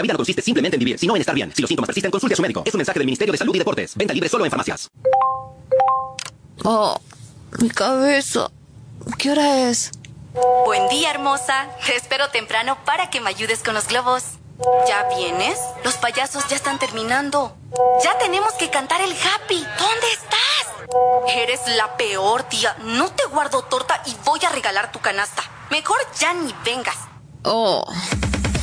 La vida no consiste simplemente en vivir, sino en estar bien. Si los síntomas persisten, consulte a su médico. Es un mensaje del Ministerio de Salud y Deportes. Venta libre solo en farmacias. Oh, mi cabeza. ¿Qué hora es? Buen día, hermosa. Te espero temprano para que me ayudes con los globos. ¿Ya vienes? Los payasos ya están terminando. Ya tenemos que cantar el happy. ¿Dónde estás? Eres la peor, tía. No te guardo torta y voy a regalar tu canasta. Mejor ya ni vengas. Oh.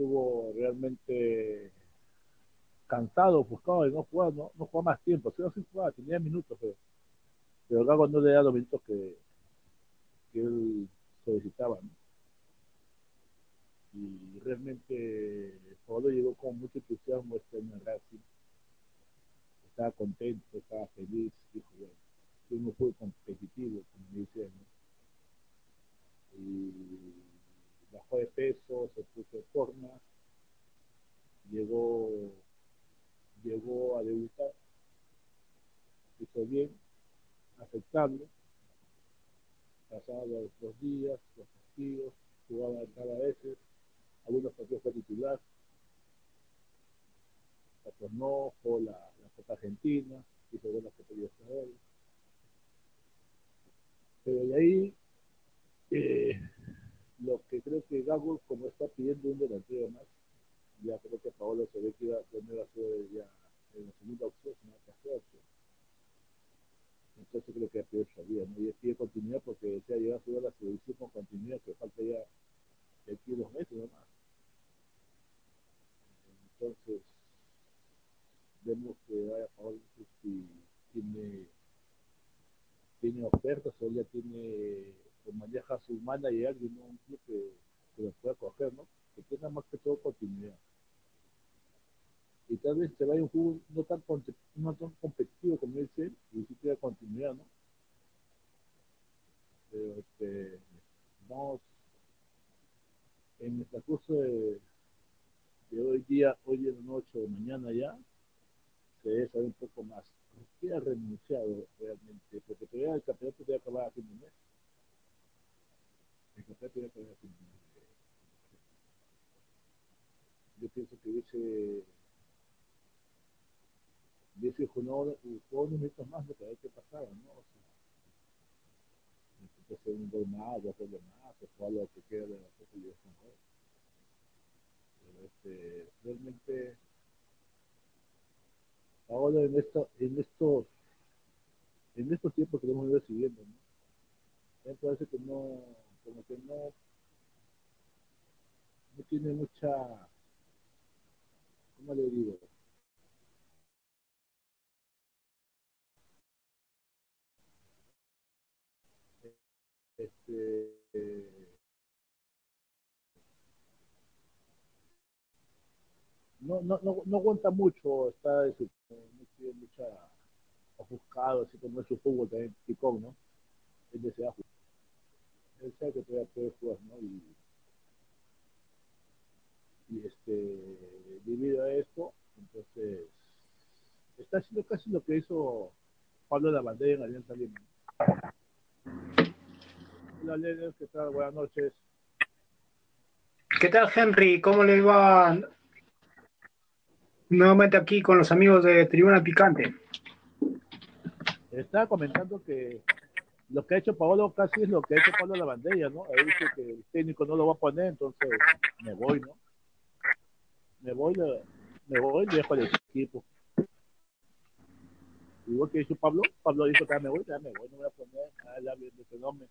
estuvo realmente cansado, buscado de no jugar, no, no jugaba más tiempo, si no sí jugaba, tenía minutos, pero, pero Gago no le da los minutos que, que él solicitaba, y realmente Pablo llegó con mucho entusiasmo este a Racing. Estaba contento, estaba feliz, dijo, bueno, fue competitivo, como dice, ¿no? Bajó de peso, se puso en forma, llegó, llegó a debutar, hizo bien, aceptable, pasaba los días, los castigos, jugaba cada veces, algunos partidos fue titular, otros no, jugó la, la Copa Argentina, hizo buenas Pero de ahí, eh, lo que creo que Gago, como está pidiendo un delantero más, ya creo que Paolo se ve que iba a tener a ser ya en la segunda opción, una tercera opción. Entonces creo que pide salida, ¿no? Y pide continuidad porque decía llegar a jugar la selección con continuidad, que falta ya de aquí dos meses nomás. Entonces, vemos que vaya Paolo si tiene, tiene ofertas o ya tiene, o maneja su manager y ¿no? un club que, que lo pueda coger, ¿no? Que tenga más que todo continuidad. Y tal vez se vaya un juego no tan, no tan competitivo como dice, y si tiene continuidad, ¿no? Pero este, vamos en el transcurso de, de, hoy día, hoy en la noche o mañana ya, se debe saber un poco más. ¿Por qué ha renunciado realmente? Porque todavía el campeonato debe acabar a fin de mes. El campeonato debe acabar a fin de mes. Yo pienso que hubiese hubiese jugado unos minutos más de ver qué pasaba, ¿no? O sea, hacer un gol más, dos goles más, o jugar lo que queda de la posibilidad con gol. Pero este, realmente, ahora en, esta, en estos en estos tiempos que ido siguiendo, ¿no? Me parece que no, como que no, no tiene mucha, ¿cómo le digo? este, no, no, no, no aguanta mucho, está no tiene mucha ofuscado, así como es su fútbol también, picón, ¿no? Él desea jugar. Él sabe que todavía puede jugar, ¿no? Y, y este, debido a esto, entonces, está haciendo casi lo que hizo Pablo de la Bandera en Alianza Lima. Hola, Leder, ¿qué tal? Buenas noches. ¿Qué tal, Henry? ¿Cómo le va? Nuevamente aquí con los amigos de Tribuna Picante. Estaba comentando que lo que ha hecho Paolo casi es lo que ha hecho Pablo Lavandella, ¿no? Él dice que el técnico no lo va a poner, entonces me voy, ¿no? Me voy, me voy y dejo el equipo. Igual que hizo Pablo, Pablo dijo que me voy, ya me voy, no voy a poner, nada, ya que no me,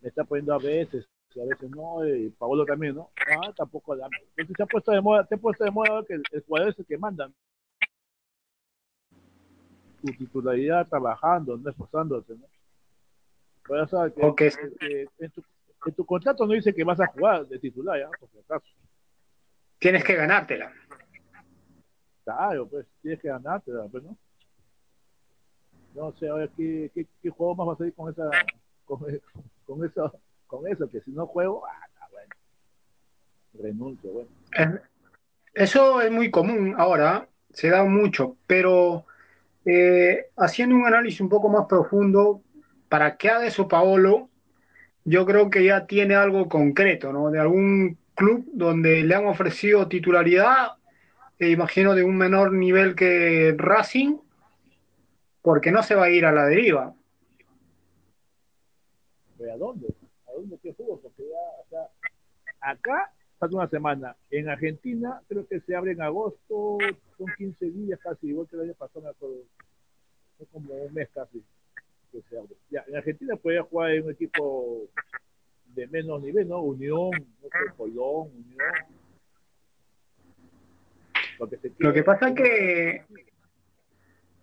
me está poniendo a veces, a veces no, y Paolo también, ¿no? Ah, tampoco da. Entonces se ha puesto de moda, te ha puesto de moda que el, jugador es el que manda. Tu titularidad trabajando, no esforzándose, ¿no? Que, okay. que en, tu, en, tu, contrato no dice que vas a jugar de titular, ¿ya? Por si acaso. Tienes que ganártela. Claro, pues, tienes que ganártela, pues, ¿no? No sé, ahora, ¿qué, qué, qué juego más va a salir con esa, con, con eso, con eso, que si no juego, ah, bueno, renuncio, bueno. Eso es muy común ahora, se da mucho, pero eh, haciendo un análisis un poco más profundo, para qué haga eso Paolo, yo creo que ya tiene algo concreto, ¿no? De algún club donde le han ofrecido titularidad, e imagino de un menor nivel que Racing, porque no se va a ir a la deriva. ¿A dónde? ¿A dónde qué fútbol? Porque ya, o sea, acá falta una semana. En Argentina creo que se abre en agosto, son 15 días casi, igual que el año pasado, es como un mes casi que se abre. Ya, en Argentina puede jugar en un equipo de menos nivel, ¿no? Unión, no sé, Colón, Unión. Lo que, Lo que pasa es que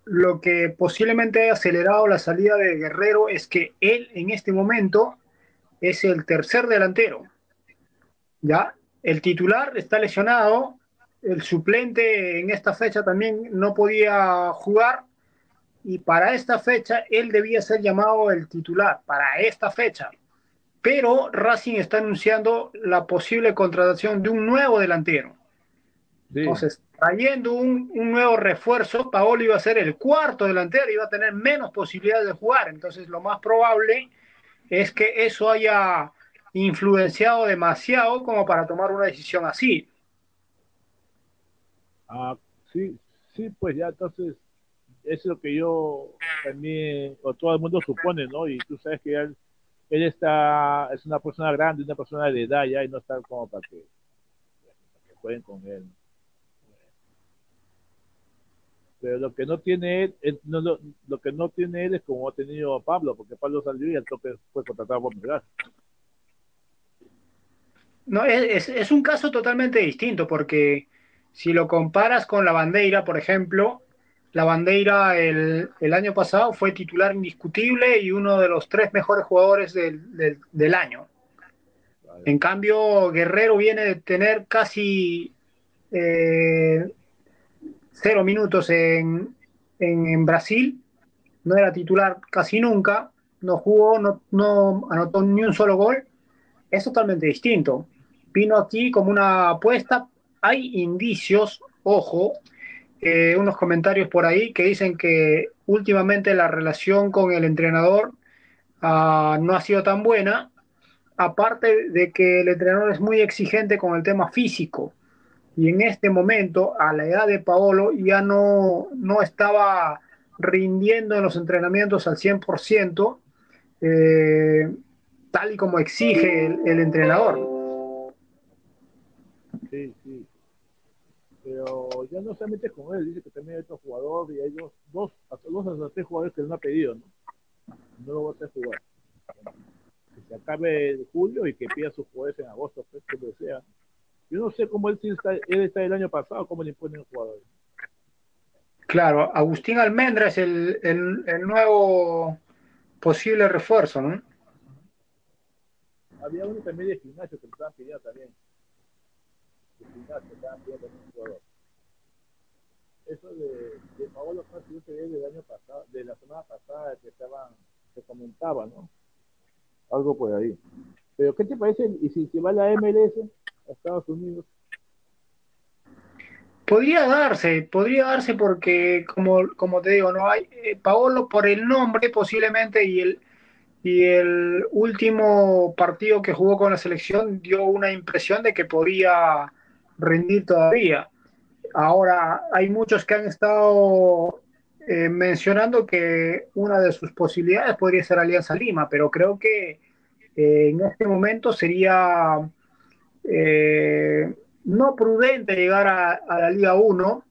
lo que posiblemente ha acelerado la salida de Guerrero es que él en este momento es el tercer delantero. ¿Ya? El titular está lesionado, el suplente en esta fecha también no podía jugar y para esta fecha él debía ser llamado el titular, para esta fecha. Pero Racing está anunciando la posible contratación de un nuevo delantero. Sí. Entonces, trayendo un, un, nuevo refuerzo, Paolo iba a ser el cuarto delantero, iba a tener menos posibilidades de jugar. Entonces, lo más probable es que eso haya influenciado demasiado como para tomar una decisión así. Ah, sí, sí, pues ya entonces es lo que yo también, o todo el mundo supone, ¿no? Y tú sabes que él, él está, es una persona grande, una persona de edad ya y no está como para que, para jueguen con él. pero lo que no tiene él, lo, que no tiene él es como ha tenido Pablo, porque Pablo salió y al toque fue contratado por Melgar. No, es, es, un caso totalmente distinto, porque si lo comparas con la bandera, por ejemplo, la bandera el, el, año pasado fue titular indiscutible y uno de los tres mejores jugadores del, del, del año. Vale. En cambio, Guerrero viene de tener casi eh, cero minutos en, en, en, Brasil, no era titular casi nunca, no jugó, no, no, anotó ni un solo gol, es totalmente distinto. Vino aquí como una apuesta, hay indicios, ojo, eh, unos comentarios por ahí que dicen que últimamente la relación con el entrenador uh, no ha sido tan buena, aparte de que el entrenador es muy exigente con el tema físico y en este momento, a la edad de Paolo, ya no, no estaba rindiendo en los entrenamientos al 100%, eh, tal y como exige el, entrenador. Pero ya no se mete con él, dice que también hay otro jugador y hay dos, dos, hasta dos hasta tres jugadores que él no ha pedido, ¿no? No lo va a hacer jugar. Que se acabe el julio y que pida sus jugadores en agosto, pues que lo sea. Yo no sé cómo él, está, él está el año pasado, cómo le imponen jugadores. Claro, Agustín Almendra es el, el, el, nuevo posible refuerzo, ¿no? Había uno también de gimnasio que lo estaban pidiendo también. De gimnasio, estaban pidiendo también un jugador. Eso de, de yo que del año pasado, de la semana pasada que estaban, se comentaba, ¿no? Algo por ahí. Pero, ¿qué te parece? ¿Y si, si va la MLS? a Estados Unidos. Podría darse, podría darse porque, como, como te digo, no hay eh, Paolo por el nombre posiblemente y el, y el último partido que jugó con la selección dio una impresión de que podía rendir todavía. Ahora, hay muchos que han estado eh, mencionando que una de sus posibilidades podría ser Alianza Lima, pero creo que eh, en este momento sería eh, no prudente llegar a, a la Liga 1,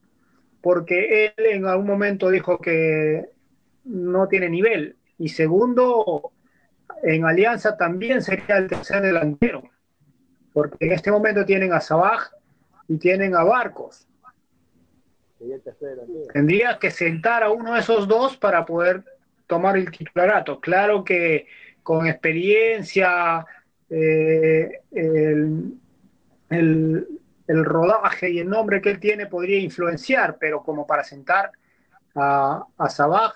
porque él en algún momento dijo que no tiene nivel. Y segundo, en Alianza también sería el tercer delantero, porque en este momento tienen a Sabaj y tienen a Barcos. Tendría que sentar a uno de esos dos para poder tomar el titularato. Claro que con experiencia, eh, el, rodaje y el nombre que él tiene podría influenciar, pero como para sentar a, a Sabaj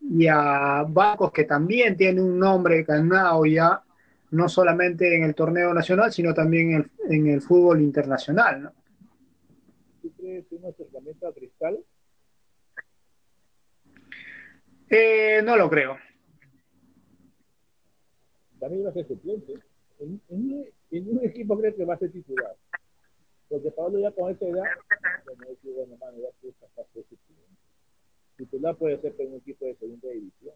y a Barcos, que también tiene un nombre ganado ya, no solamente en el torneo nacional, sino también en el, en el fútbol internacional. ¿no? ¿Tú crees un acercamiento a Cristal? Eh, no lo creo. También va a ser suplente. En, en, en, un equipo creo que va a ser titular. Porque Pablo ya con esa edad, bueno, es que, bueno, mano, ya titular puede ser en un equipo de segunda división.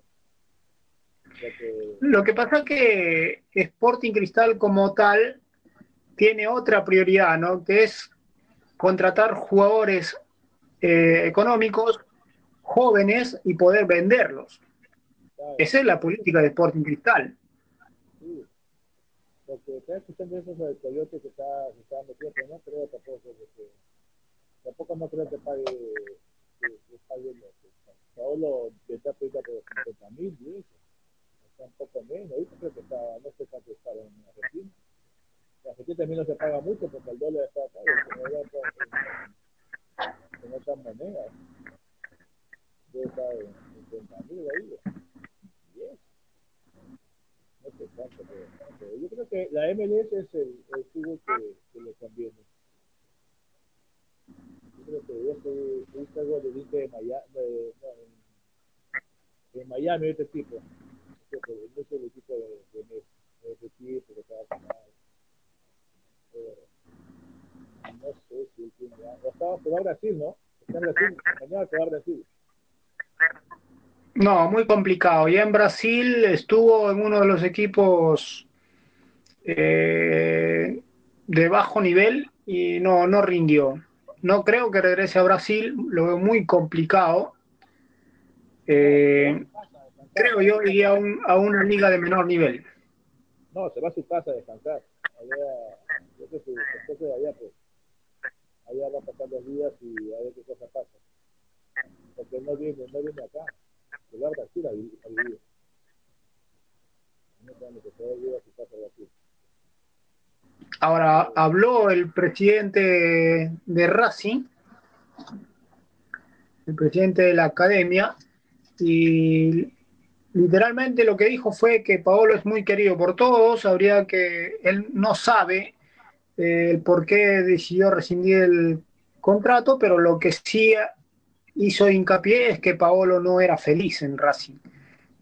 Que... Lo que pasa es que Sporting Cristal como tal tiene otra prioridad, ¿no? Que es contratar jugadores eh, económicos jóvenes y poder venderlos. Claro. Esa es la política de Sporting Cristal. Sí. Porque está escuchando eso sobre el Coyote que está, que está metido, pero no creo tampoco que, tampoco no creo que pague que, que pague Paolo está ahorita por 50 mil eso. Está un poco menos. Ahorita creo que está, no sé cuánto está en Argentina. Argentina también no se paga mucho porque el dólar está acá. Estar en 50 mil ahí. No sé cuánto. Pero, yo creo que la MLS es el, el que, le conviene creo que yo estoy, estoy algo de de Miami, de, no, en, Miami este tipo, no es el equipo de, de, este no sé si tiene, o estaba se va a Brasil, ¿no? Está en Brasil, mañana se va a Brasil. No, muy complicado. Ya en Brasil estuvo en uno de los equipos eh, de bajo nivel y no, no rindió no creo que regrese a Brasil, lo veo muy complicado. Eh, creo yo iría a, un, a, una liga de menor nivel. No, se va a su casa a descansar. Allá, esposo de allá, pues, allá va a pasar los días y a ver qué cosa pasa. Porque no viene, no viene acá, se va a Brasil a vivir. No que se vivir a su casa Brasil. Ahora, habló el presidente de Racing, el presidente de la academia, y literalmente lo que dijo fue que Paolo es muy querido por todos, habría que, él no sabe eh, el por qué decidió rescindir el contrato, pero lo que sí hizo hincapié es que Paolo no era feliz en Racing.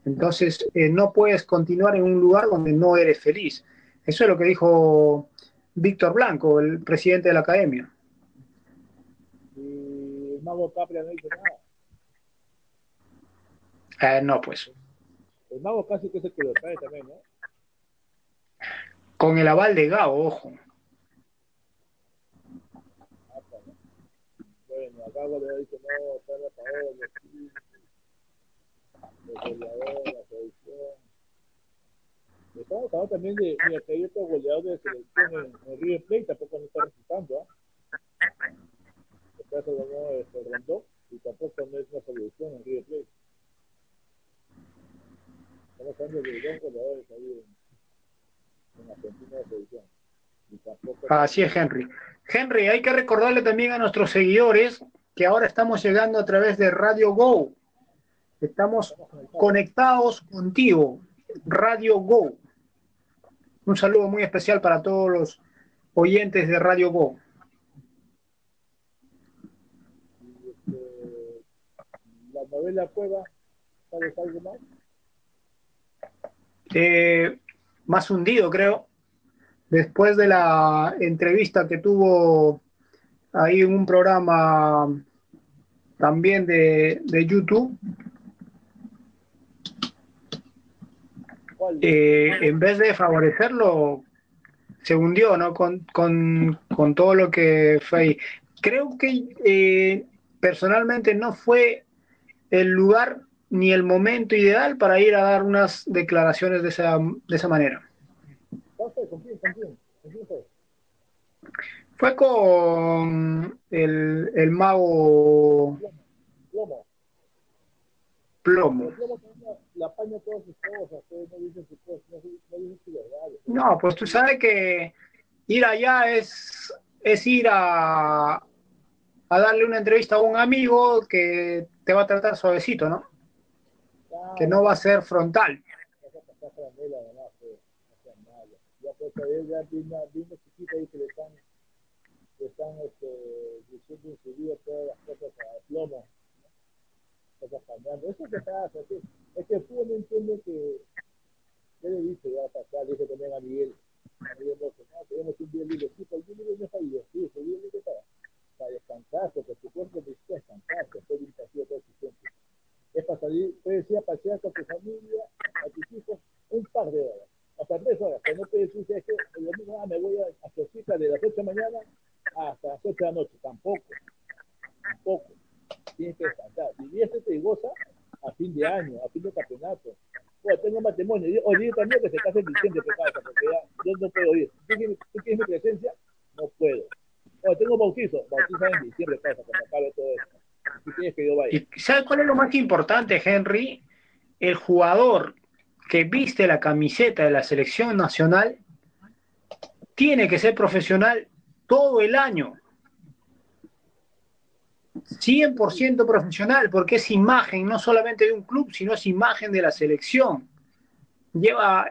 Entonces, eh, no puedes continuar en un lugar donde no eres feliz. Eso es lo que dijo Víctor Blanco, el presidente de la academia. Y el mago Capria no dice nada. Eh, no, pues. El mago casi que el trae también, ¿no? Con el aval de Gao, ojo. Ah, bueno, acá le dice, no, está la Paola, el goleador, la producción. Estamos hablando también de, mira, que hay otro goleador de selección en, en River Plate, tampoco se está resultando, ¿ah? ¿eh? El caso de este Rondón, y tampoco no es una solución en River Plate. Estamos hablando de dos goleadores ahí en, en Argentina de selección. Así es, Henry. Henry, hay que recordarle también a nuestros seguidores que ahora estamos llegando a través de Radio Go. Estamos conectados contigo. Radio Go. Un saludo muy especial para todos los oyentes de Radio Go. La novela Cueva, ¿sabes algo más? eh, más hundido, creo, después de la entrevista que tuvo ahí en un programa también de, de YouTube. Eh, en vez de favorecerlo, se hundió, ¿no? Con, con, con todo lo que fue Creo que eh, personalmente no fue el lugar ni el momento ideal para ir a dar unas declaraciones de esa, de esa manera. Fue con el, el mago Plomo. Plomo. No, pues tú sabes que ir allá es, es ir a, a darle una entrevista a un amigo que te va a tratar suavecito, ¿no? Que no va a ser frontal. Pues ya vino chiquita y que le están, le están este, diciendo en su vida todas las cosas a plomo. Cosas cambiando. Eso que pasa, es que, es que el fútbol no entiende que, ¿qué le dice ya pasar? Dice también a Miguel, a Miguel no, tenemos un día libre, sí, pero el día libre no está sí, el día libre para, para descansar, porque tu cuerpo necesita descansar, después de un partido todo. Es para salir, puedes ir a pasear con tu familia, a tus hijos, un par de horas hasta tres horas, pero no puede decirse que el domingo ah, me voy a, a cita de las 8 de la mañana hasta las 8 de la noche, tampoco, tampoco, tienes que descansar, y este te goza a fin de año, a fin de campeonato, o tengo matrimonio, o dile también que se case en diciembre, porque ya yo no puedo ir, ¿tú tienes, ¿tú tienes mi presencia? No puedo, o tengo bautizo, bautizo en diciembre, casa, cuando acabe todo esto. ¿Tú tienes que yo vaya? ¿Y sabes cuál es lo más importante, Henry? El jugador que viste la camiseta de la selección nacional tiene que ser profesional todo el año. 100% profesional, porque es imagen no solamente de un club, sino es imagen de la selección. Lleva,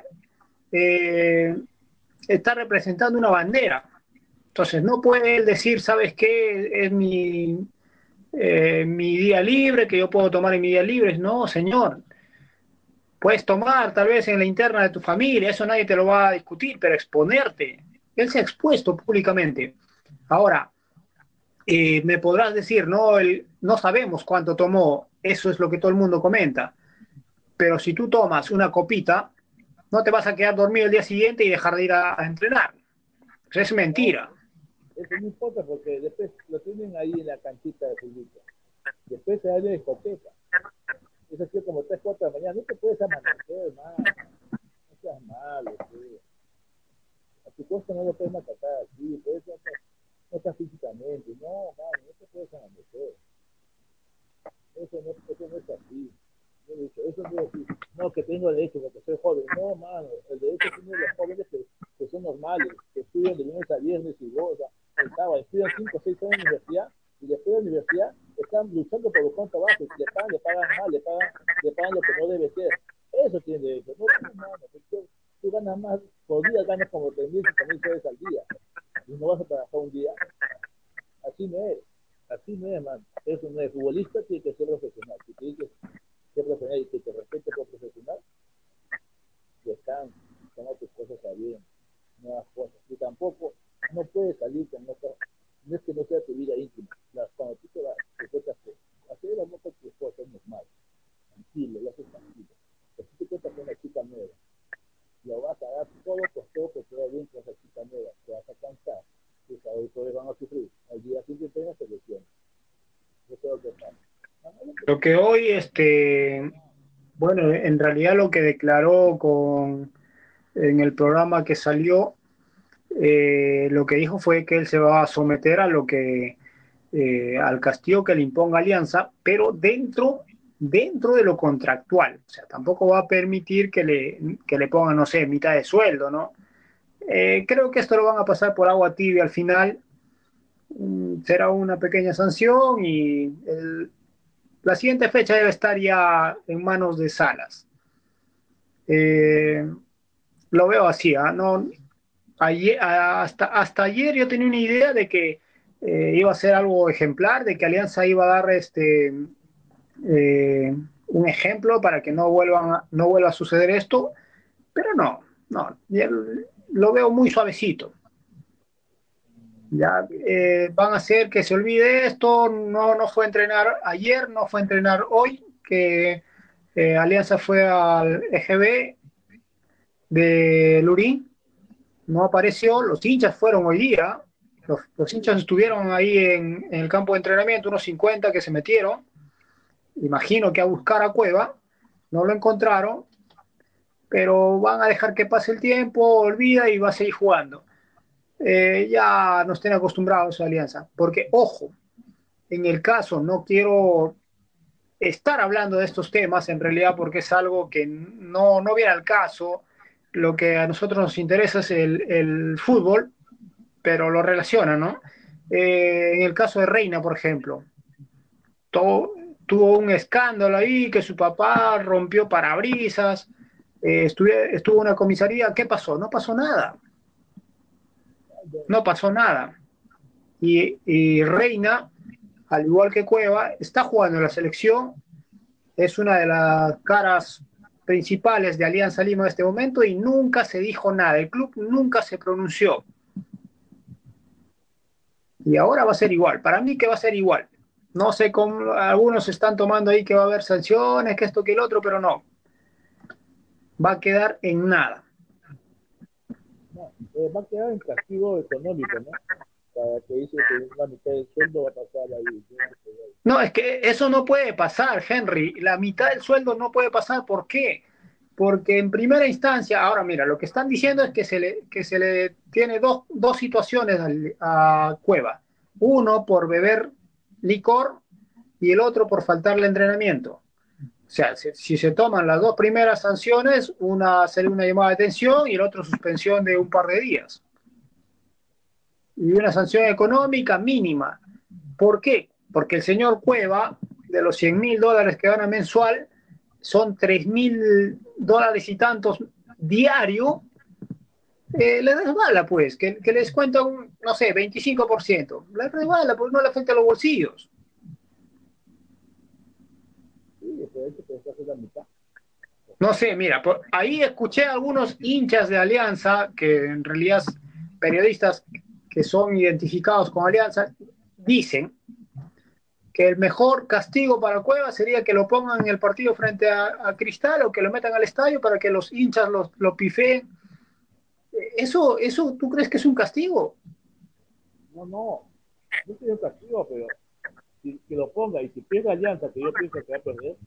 eh, está representando una bandera. Entonces, no puede él decir, ¿sabes qué? Es mi, eh, mi día libre, que yo puedo tomar en mi día libre. No, señor. Puedes tomar tal vez en la interna de tu familia, eso nadie te lo va a discutir, pero exponerte. Él se ha expuesto públicamente. Ahora, eh, me podrás decir, no, no sabemos cuánto tomó, eso es lo que todo el mundo comenta. Pero si tú tomas una copita, no te vas a quedar dormido el día siguiente y dejar de ir a, entrenar. es mentira. Eso no importa porque después lo tienen ahí en la canchita de fútbol. Después se da de discoteca es así como 3, 4 de la mañana, no te puedes amanecer, más. No seas malo, tío. A tu costa no lo puedes matar así, puedes no estás físicamente, no, mano, no te puedes amanecer. Eso no, eso no es así. eso no es así. No, que tengo derecho porque soy joven. No, mano, el derecho tiene los jóvenes que, que son normales, que estudian de lunes a viernes y gozan, el sábado, estudian 5 o 6 años en la universidad y después de la universidad están luchando por buscar un trabajo, le pagan, le pagan mal, le pagan, le pagan lo que no debe ser. Eso tiene derecho. No, no, no, tú, ganas más, por día ganas como 3.000, mil soles al día. Y no vas a trabajar un día. Así no es. Así no es, man. Eso no es. Futbolista tiene que ser profesional. Si tienes que ser profesional y que te respete como profesional, están toma tus cosas a bien, nuevas cosas. Y tampoco no puedes salir con otra no es que no sea tu vida íntima. Las, cuando tú te vas, te cuentas que hacer el amor con tu esposa es normal, tranquilo, lo haces tranquilo. Pero si te cuentas con una chica nueva, lo vas a dar todo por todo que te va bien con esa chica nueva, te vas a cansar, tus auditores van a sufrir. Al día siguiente selección. Eso es lo que pasa. Lo que hoy, este, bueno, en realidad lo que declaró con en el programa que salió eh, lo que dijo fue que él se va a someter a lo que eh, al castigo que le imponga Alianza, pero dentro dentro de lo contractual, o sea, tampoco va a permitir que le, que le pongan, no sé, mitad de sueldo, ¿no? Eh, creo que esto lo van a pasar por agua tibia al final, mm, será una pequeña sanción y la siguiente fecha debe estar ya en manos de Salas. lo veo así, ¿ah? no, hasta, hasta ayer yo tenía una idea de que eh, iba a ser algo ejemplar, de que Alianza iba a dar este eh, un ejemplo para que no vuelvan no vuelva a suceder esto, Pero no, no, lo veo muy suavecito. Ya eh, van a hacer que se olvide esto, no, no fue a entrenar ayer, no fue a entrenar hoy, que Alianza fue al EGB de Lurín, no apareció, los hinchas fueron hoy día, los, hinchas estuvieron ahí en, el campo de entrenamiento, unos 50 que se metieron, imagino que a buscar a Cueva, no lo encontraron, pero van a dejar que pase el tiempo, olvida y va a seguir jugando. Eh, ya nos tienen acostumbrados a Alianza, porque ojo, en el caso, no quiero estar hablando de estos temas en realidad porque es algo que no, no viene al caso, lo que a nosotros nos interesa es el, fútbol, pero lo relaciona, ¿no? Eh, en el caso de Reina, por ejemplo, tuvo un escándalo ahí, que su papá rompió parabrisas, eh, estuvo, en una comisaría, ¿qué pasó? No pasó nada. No pasó nada. Y, Reina, al igual que Cueva, está jugando en la selección, es una de las caras principales de Alianza Lima en este momento y nunca se dijo nada, el club nunca se pronunció. Y ahora va a ser igual, para mí que va a ser igual. No sé cómo algunos están tomando ahí que va a haber sanciones, que esto, que el otro, pero no. Va a quedar en nada. Eh, va a quedar en castigo económico, ¿no? No, es que eso no puede pasar, Henry. La mitad del sueldo no puede pasar. ¿Por qué? Porque en primera instancia, ahora mira, lo que están diciendo es que se le, que se le tiene dos, dos situaciones a, Cueva. Uno por beber licor y el otro por faltarle entrenamiento. O sea, si, se toman las dos primeras sanciones, una sería una llamada de atención y el otro suspensión de un par de días. Y una sanción económica mínima. ¿Por qué? Porque el señor Cueva, de los 100 mil dólares que gana mensual, son 3 mil dólares y tantos diario eh, le resbala, pues, que, les cuenta un, no sé, 25%. Le resbala, pues no le afecta a los bolsillos. No sé, mira, ahí escuché a algunos hinchas de Alianza, que en realidad periodistas que son identificados con Alianza, dicen que el mejor castigo para Cueva sería que lo pongan en el partido frente a, Cristal o que lo metan al estadio para que los hinchas lo, lo pifeen ¿Eso, ¿Eso tú crees que es un castigo? No, no, no es un castigo, pero si, que lo ponga y si pierde Alianza, que yo pienso que va a perder,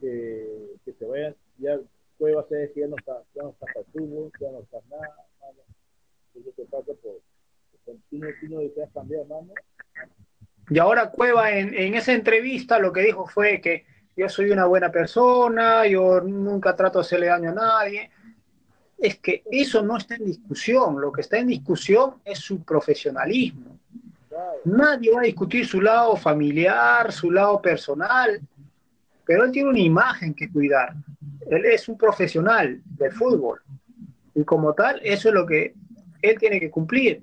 que, que se vayan, ya Cueva se que ya no está, ya no está para tubo, ya no está nada. Te por continuo, deseas cambiar, mano. Y ahora Cueva en, en esa entrevista lo que dijo fue que yo soy una buena persona, yo nunca trato de hacerle daño a nadie es que eso no está en discusión, lo que está en discusión es su profesionalismo. Nadie va a discutir su lado familiar, su lado personal, pero él tiene una imagen que cuidar. Él es un profesional del fútbol y como tal, eso es lo que él tiene que cumplir.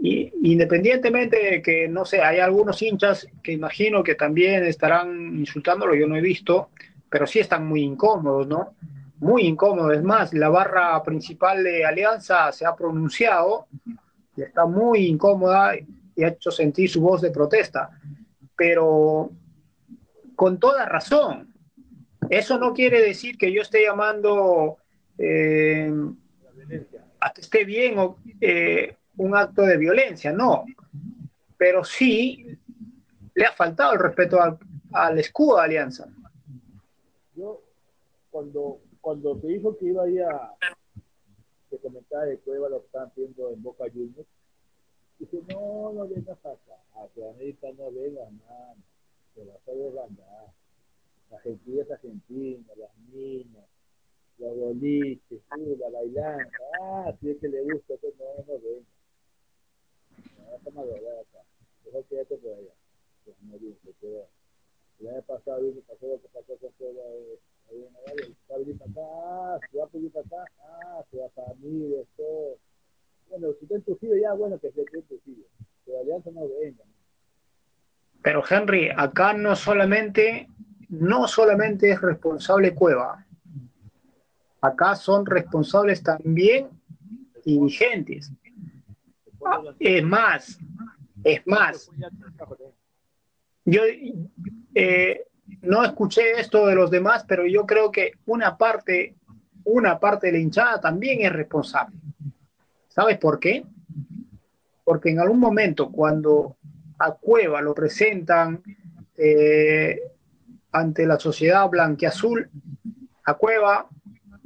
Y, independientemente de que, no sé, hay algunos hinchas que imagino que también estarán insultándolo, yo no he visto, pero sí están muy incómodos, ¿no? muy incómodo. Es más, la barra principal de Alianza se ha pronunciado y está muy incómoda y ha hecho sentir su voz de protesta. Pero con toda razón. Eso no quiere decir que yo esté llamando eh, que esté bien o, eh, un acto de violencia, no. Pero sí le ha faltado el respeto al, al escudo de Alianza. Yo, cuando cuando te dijo que iba a ir a, te comentaba de Cueva lo que estaban viendo en Boca Juniors, dice, no, no vengas acá, a América no vengas, nada, te vas a desbandar. Argentina es Argentina, las niñas, los boliches, la bailando, ah, si es que le gusta, pues no, no venga. No, a doblar acá, mejor quédate por allá. Pues no se quedó. El año pasado vino, pasó lo que pasó con Cueva de va a venir para acá, se va a pedir para acá, ah, se va para mí, esto. Bueno, si está en ya, bueno, que se esté en Pero Alianza no venga. Pero Henry, acá no solamente, no solamente es responsable Cueva, acá son responsables también dirigentes. Es más, es más, yo eh, no escuché esto de los demás, pero yo creo que una parte, una parte de la hinchada también es responsable. ¿Sabes por qué? Porque en algún momento cuando a Cueva lo presentan eh, ante la sociedad blanqueazul, a Cueva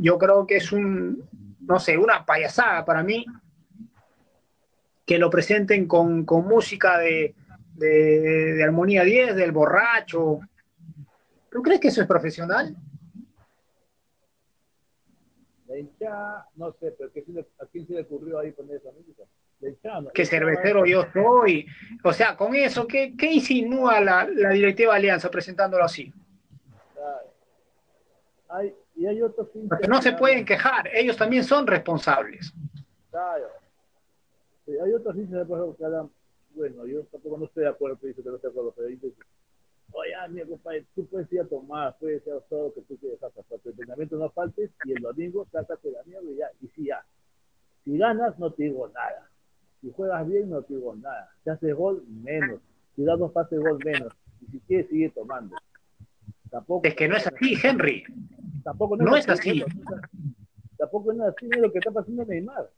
yo creo que es un, no sé, una payasada para mí que lo presenten con, música de, de, Armonía 10, del borracho. ¿Tú crees que eso es profesional? La hinchada, no sé, pero ¿a quién se le ocurrió ahí poner esa música? que cervecero yo soy. O sea, con eso, ¿qué, qué insinúa la, la directiva Alianza presentándolo así? Hay, y hay otros Porque no se pueden quejar, ellos también son responsables. Claro. hay otros hinchas que hablan, bueno, yo tampoco no estoy de acuerdo, que dice que no estoy de acuerdo, pero dice, oye, mi compadre, tú puedes ir a tomar, puedes hacer todo lo que tú quieras pero tu entrenamiento no faltes y el domingo trátate la mierda y ya, y si ya. Si ganas, no te digo nada. Si juegas bien, no te digo nada. Si haces gol, menos. Si das dos pases gol, menos. Y si quieres, sigue tomando. Tampoco, es que no es así, Henry. Tampoco no, es así. Tampoco no es así, lo que está pasando Neymar.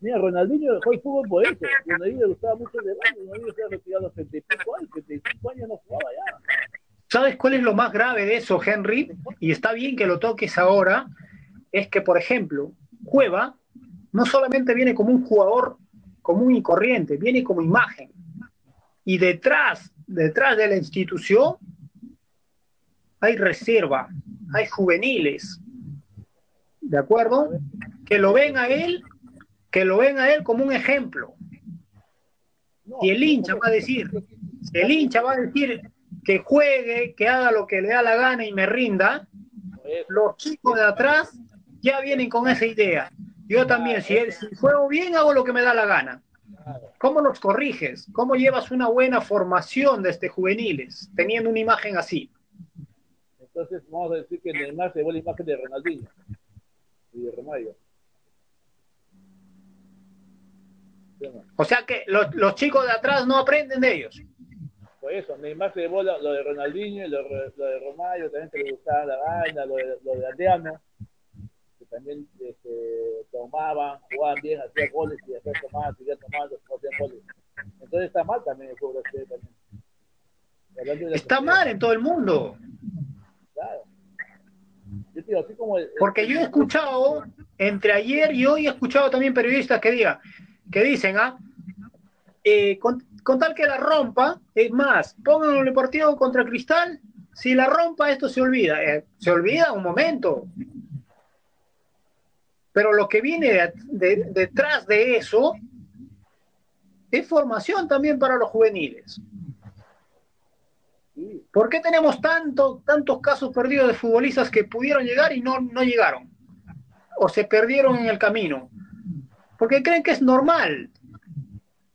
Mira, Ronaldinho dejó el fútbol por eso. Ronaldinho le gustaba mucho el debate. Ronaldinho se ha retirado a los 35 años. 35 años no jugaba ya. ¿Sabes cuál es lo más grave de eso, Henry? Y está bien que lo toques ahora. Es que, por ejemplo, Cueva no solamente viene como un jugador común y corriente, viene como imagen. Y detrás, detrás de la institución hay reserva, hay juveniles, ¿de acuerdo? Que lo ven a él, que lo ven a él como un ejemplo. Y el hincha va a decir, el hincha va a decir que juegue, que haga lo que le da la gana y me rinda, los chicos de atrás ya vienen con esa idea. Yo también, si, si juego bien, hago lo que me da la gana. ¿Cómo los corriges? ¿Cómo llevas una buena formación de este juveniles teniendo una imagen así? Entonces vamos a decir que Neymar se llevó la imagen de Ronaldinho y de Romario. O sea que los, los, chicos de atrás no aprenden de ellos. Por eso, Neymar se llevó lo, de Ronaldinho y lo, de Romario, también que le gustaba la vaina, lo de, lo de Adriano también este, tomaban, jugaban bien, hacían goles y después tomaban, seguían tomando, hacían goles. Entonces está mal también el fútbol también. Está mal en todo el mundo. Claro. Yo digo, así como Porque yo he escuchado, entre ayer y hoy he escuchado también periodistas que digan, que dicen, ah, eh, con, tal que la rompa, es más, pónganlo en el partido contra Cristal, si la rompa esto se olvida. Eh, se olvida un momento. Pero lo que viene detrás de eso es formación también para los juveniles. ¿Por qué tenemos tanto, tantos casos perdidos de futbolistas que pudieron llegar y no, no llegaron? O se perdieron en el camino. Porque creen que es normal.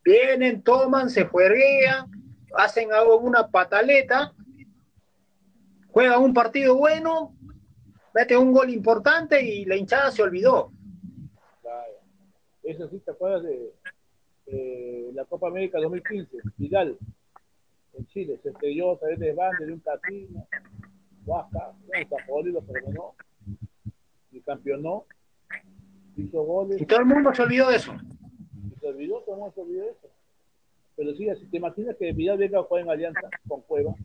Vienen, toman, se jueguean, hacen una pataleta, juegan un partido bueno, mete un gol importante y la hinchada se olvidó. Claro. Eso sí, ¿te acuerdas de la Copa América 2015? Vidal, en Chile, se estrelló a través de bande de un casino, Huasca, San Paolo lo perdonó, y campeonó, hizo goles. Y todo el mundo se olvidó de eso. Y se olvidó, todo el mundo se olvidó de eso. Pero sí, si te imaginas que Vidal venga a jugar en alianza con Cueva,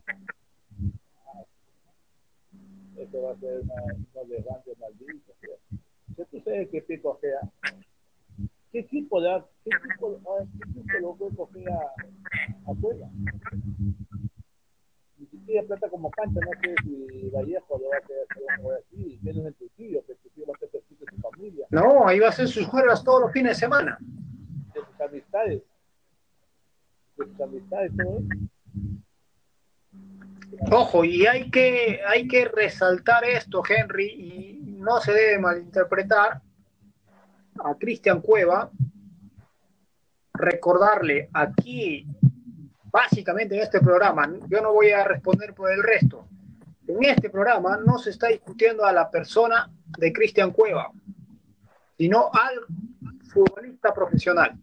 esto va a ser una, un levante maldito. Si tú sabes qué pico sea, ¿qué equipo le qué equipo, qué equipo lo puede coger a, a Puebla? Ni siquiera plata como cancha, no sé si Vallejo lo va a quedar así, menos en Trujillo, que Trujillo va a ser de su familia. No, ahí va a hacer sus juegos todos los fines de semana. De sus amistades. De sus amistades, todo eso. Ojo, y hay que, hay que resaltar esto, Henry, y no se debe malinterpretar a Cristian Cueva, recordarle aquí, básicamente en este programa, yo no voy a responder por el resto, en este programa no se está discutiendo a la persona de Cristian Cueva, sino al futbolista profesional.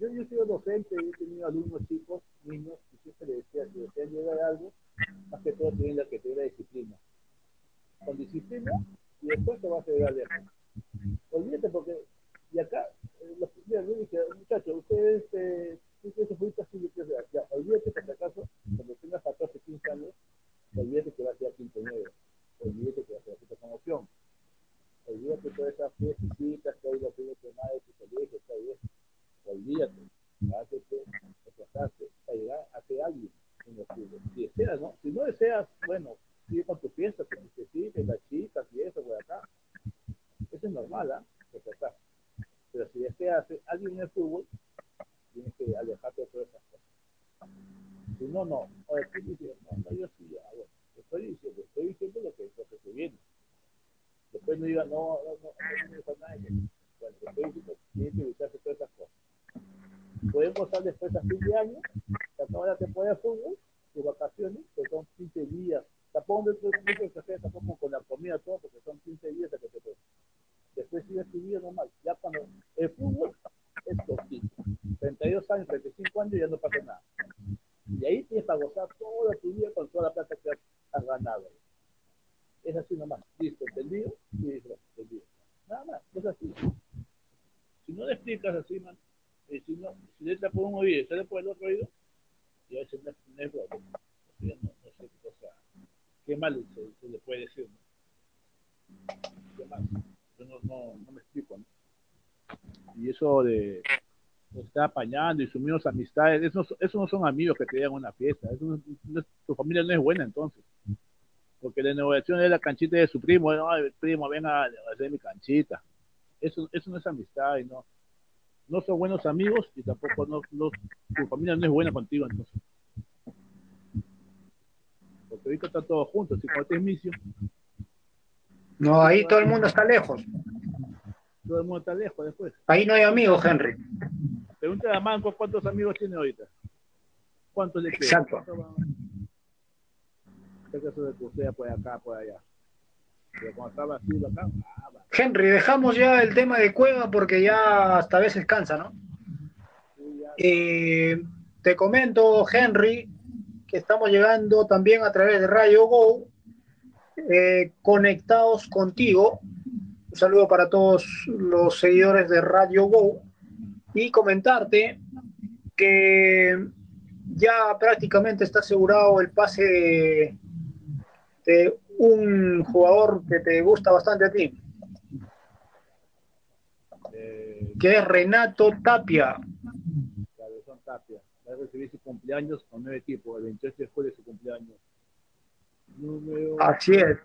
Yo, yo soy docente, he tenido alumnos chicos, niños, y siempre les decía, si desean llegar a algo, más que todo tienen que tener la disciplina. Con disciplina, y después te vas a llegar lejos. Olvídate porque, y acá, eh, los, mira, dije, muchachos, ustedes, eh, ustedes fuiste así, yo ya, olvídate por si acaso, cuando tengas 14, 15 años, olvídate que vas a ser quinceañero, olvídate que vas a ser fiesta con opción, olvídate de todas esas fiestitas que hay los fines de semana de tu colegio, está bien, olvídate, hazte, esforzarte para llegar a ser alguien en los fútbol. Si deseas, ¿no? Si no deseas, bueno, sigue con tu fiesta, con que sigue, las chicas y eso, por acá. Eso es normal, ¿ah? ¿eh? Pero si deseas ser alguien en el fútbol, tienes que alejarte de todas esas cosas. Si no, no. O estoy diciendo, no, no, yo sí, ya, bueno, estoy diciendo, estoy diciendo lo que, lo que se viene. Después no diga, no, no, no, no, no, no, no, Bueno, estoy diciendo, tienes que evitarse todas esas cosas. Podemos estar después a fin de año, se acaba la temporada de fútbol, de vacaciones, que son 15 días. Tampoco dentro de que hacer tampoco con la comida, todo, porque son 15 días de que te puedes. Después sigue tu vida normal. Ya cuando el fútbol es cortito. 32 años, 35 años, ya no pasa nada. Y ahí tienes para gozar toda tu vida con toda la plata que has, ganado. Es así nomás. Listo, entendido y entendido. Nada más, es así. Si no le explicas así, man, eh, si, no, si entra por un oído y sale por el otro oído, y a veces no, no es bueno. No, no, sé qué cosa, qué mal se, se le puede decir. ¿no? ¿Qué más? Yo no, no, no me explico. ¿no? Y eso de apañando y sumir amistades, eso, eso no son amigos que te llegan a una fiesta. No, tu familia no es buena entonces. Porque la negociación es la canchita de su primo, no, primo, venga a hacer mi canchita. Eso, eso no es amistad y no no son buenos amigos y tampoco no, no, tu familia no es buena contigo entonces. Porque ahorita están todos juntos, y cuando es misión. No, ahí todo el mundo está lejos. Todo el mundo está lejos después. Ahí no hay amigos, Henry. Pregúntale a Manco cuántos amigos tiene ahorita. ¿Cuántos le quedan? Exacto. ¿Qué caso de que usted por acá, por allá? Henry, dejamos ya el tema de Cueva porque ya hasta a veces cansa, ¿no? Eh, te comento, Henry, que estamos llegando también a través de Radio Go, eh, conectados contigo. Un saludo para todos los seguidores de Radio Go y comentarte que ya prácticamente está asegurado el pase de, de un jugador que te gusta bastante a ti. Eh, que es Renato Tapia. Cabezón Tapia. Va a recibir su cumpleaños con nueve equipos, el 28 de julio de su cumpleaños. Número Así es.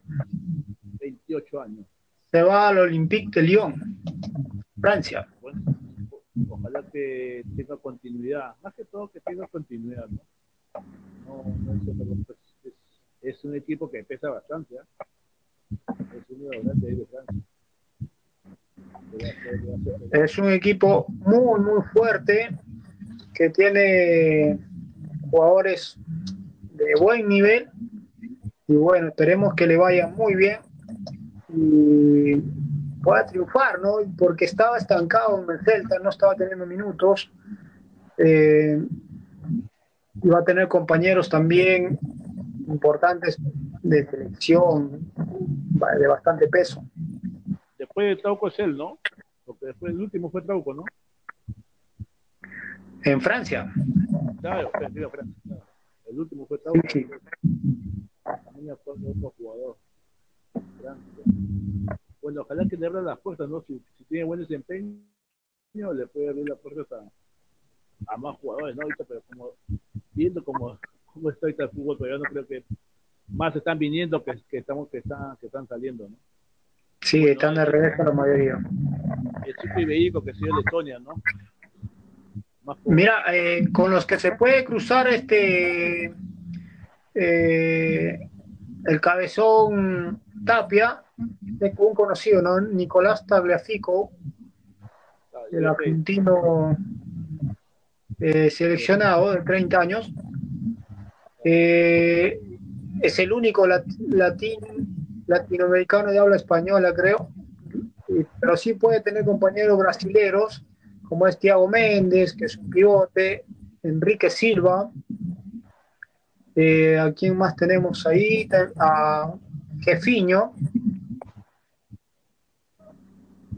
28 años. Se va al Olympique de Lyon, Francia. Bueno, ojalá que tenga continuidad. Más que todo que tenga continuidad, ¿no? No, es pues, es un equipo que pesa bastante. ¿eh? Es de Francia. Es un equipo muy, muy fuerte que tiene jugadores de buen nivel y bueno, esperemos que le vaya muy bien y pueda triunfar, ¿no? Porque estaba estancado en el Celta, no estaba teniendo minutos. Eh, va a tener compañeros también importantes de selección de bastante peso. Después de Trauco es él, ¿no? Porque después el último fue Trauco, ¿no? En Francia. Claro, Francia, El último fue Trauco. Sí, otro jugador. Bueno, ojalá que le abra las puertas, ¿no? Si, si tiene buen desempeño, le puede abrir las puertas a, a más jugadores, ¿no? Ahorita, pero como viendo como cómo está el fútbol, pero yo no creo que más están viniendo que, que estamos que están que están saliendo, ¿no? Sí, están de regreso la mayoría. El chico Iberico que sigue Letonia, ¿no? Mira, eh, con los que se puede cruzar este eh, el cabezón Tapia, de un conocido, ¿no? Nicolás Tagliafico, el argentino eh, seleccionado de 30 años, Eh, es el único latín, latinoamericano de habla española, creo. Pero sí puede tener compañeros brasileros, como es Tiago Méndez, que es un pivote, Enrique Silva. Eh, ¿A quién más tenemos ahí? A Jefiño.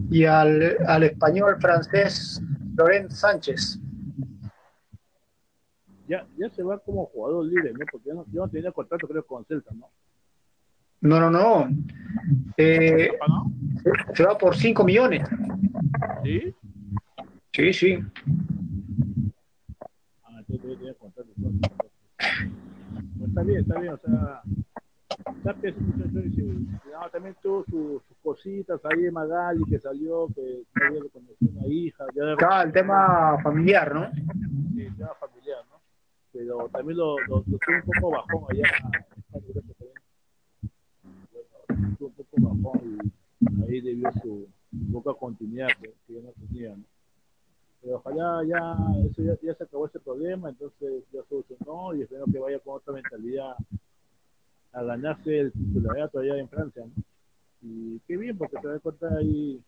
Y al, al español francés Lorenz Sánchez ya, ya se va como jugador libre, ¿no? Porque yo no, tenía contrato, creo, con Celta, ¿no? No, no, no. Eh, se, va por 5 millones. ¿Sí? Sí, sí. Ah, tenía contrato. Pues está bien, está bien, o sea, Tapia ese muchacho dice, no, también tuvo sus cositas ahí de Magali que salió, que había conocido una hija. Ya claro, el tema familiar, ¿no? Sí, el tema familiar, ¿no? pero también lo, lo, lo tuve un poco bajón allá. Bueno, un poco bajón y ahí debió su poca continuidad que, que ya no tenía. ¿no? Pero ojalá ya, eso ya, ya, se acabó ese problema, entonces ya solucionó y espero que vaya con otra mentalidad a ganarse el titulariato allá en Francia. ¿no? Y qué bien, porque te das cuenta ahí